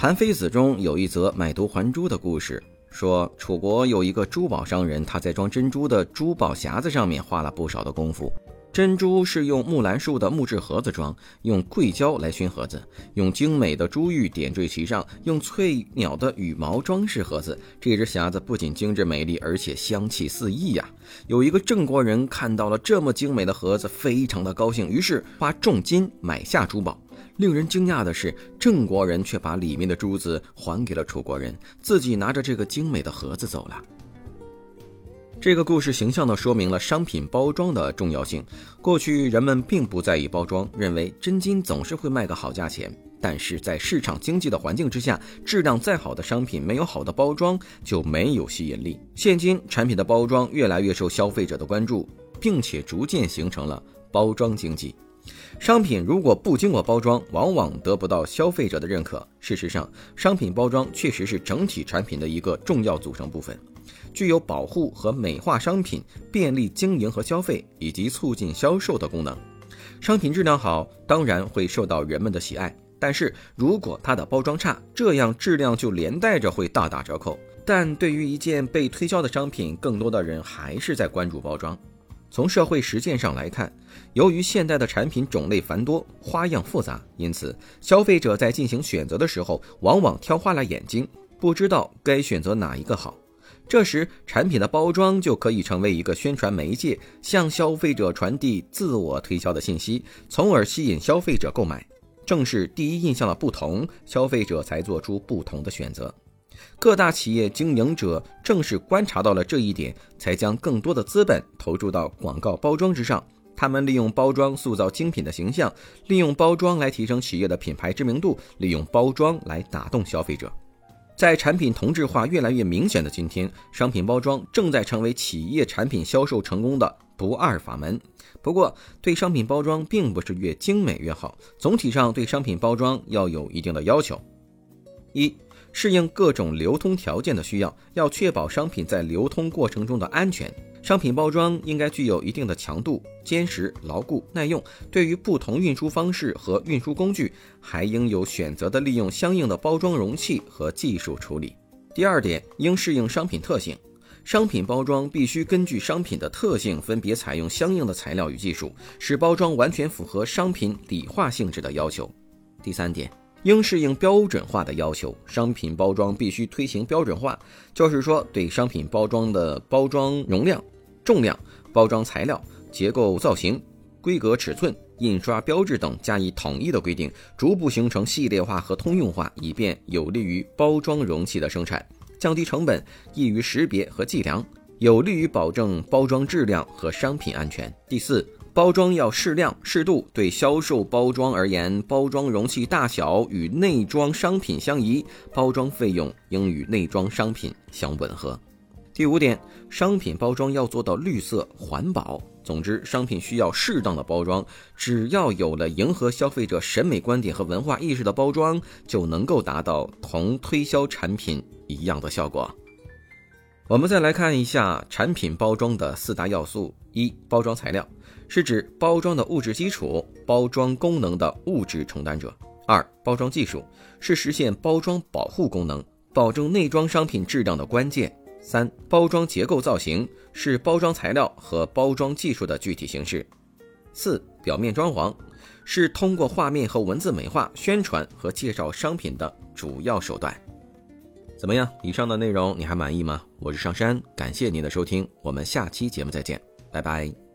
韩非子》中有一则买椟还珠的故事，说楚国有一个珠宝商人，他在装珍珠的珠宝匣子上面花了不少的功夫。珍珠是用木兰树的木质盒子装，用硅胶来熏盒子，用精美的珠玉点缀其上，用翠鸟的羽毛装饰盒子。这只匣子不仅精致美丽，而且香气四溢呀！有一个郑国人看到了这么精美的盒子，非常的高兴，于是花重金买下珠宝。令人惊讶的是，郑国人却把里面的珠子还给了楚国人，自己拿着这个精美的盒子走了。这个故事形象地说明了商品包装的重要性。过去人们并不在意包装，认为真金总是会卖个好价钱。但是在市场经济的环境之下，质量再好的商品没有好的包装就没有吸引力。现今产品的包装越来越受消费者的关注，并且逐渐形成了包装经济。商品如果不经过包装，往往得不到消费者的认可。事实上，商品包装确实是整体产品的一个重要组成部分，具有保护和美化商品、便利经营和消费以及促进销售的功能。商品质量好，当然会受到人们的喜爱。但是如果它的包装差，这样质量就连带着会大打折扣。但对于一件被推销的商品，更多的人还是在关注包装。从社会实践上来看，由于现代的产品种类繁多、花样复杂，因此消费者在进行选择的时候，往往挑花了眼睛，不知道该选择哪一个好。这时，产品的包装就可以成为一个宣传媒介，向消费者传递自我推销的信息，从而吸引消费者购买。正是第一印象的不同，消费者才做出不同的选择。各大企业经营者正是观察到了这一点，才将更多的资本投注到广告包装之上。他们利用包装塑造精品的形象，利用包装来提升企业的品牌知名度，利用包装来打动消费者。在产品同质化越来越明显的今天，商品包装正在成为企业产品销售成功的不二法门。不过，对商品包装并不是越精美越好，总体上对商品包装要有一定的要求。一适应各种流通条件的需要，要确保商品在流通过程中的安全。商品包装应该具有一定的强度，坚实、牢固、耐用。对于不同运输方式和运输工具，还应有选择的利用相应的包装容器和技术处理。第二点，应适应商品特性。商品包装必须根据商品的特性，分别采用相应的材料与技术，使包装完全符合商品理化性质的要求。第三点。应适应标准化的要求，商品包装必须推行标准化，就是说对商品包装的包装容量、重量、包装材料、结构造型、规格尺寸、印刷标志等加以统一的规定，逐步形成系列化和通用化，以便有利于包装容器的生产，降低成本，易于识别和计量，有利于保证包装质量和商品安全。第四。包装要适量适度。对销售包装而言，包装容器大小与内装商品相宜，包装费用应与内装商品相吻合。第五点，商品包装要做到绿色环保。总之，商品需要适当的包装，只要有了迎合消费者审美观点和文化意识的包装，就能够达到同推销产品一样的效果。我们再来看一下产品包装的四大要素：一、包装材料。是指包装的物质基础，包装功能的物质承担者。二、包装技术是实现包装保护功能，保证内装商品质量的关键。三、包装结构造型是包装材料和包装技术的具体形式。四、表面装潢是通过画面和文字美化、宣传和介绍商品的主要手段。怎么样？以上的内容你还满意吗？我是上山，感谢您的收听，我们下期节目再见，拜拜。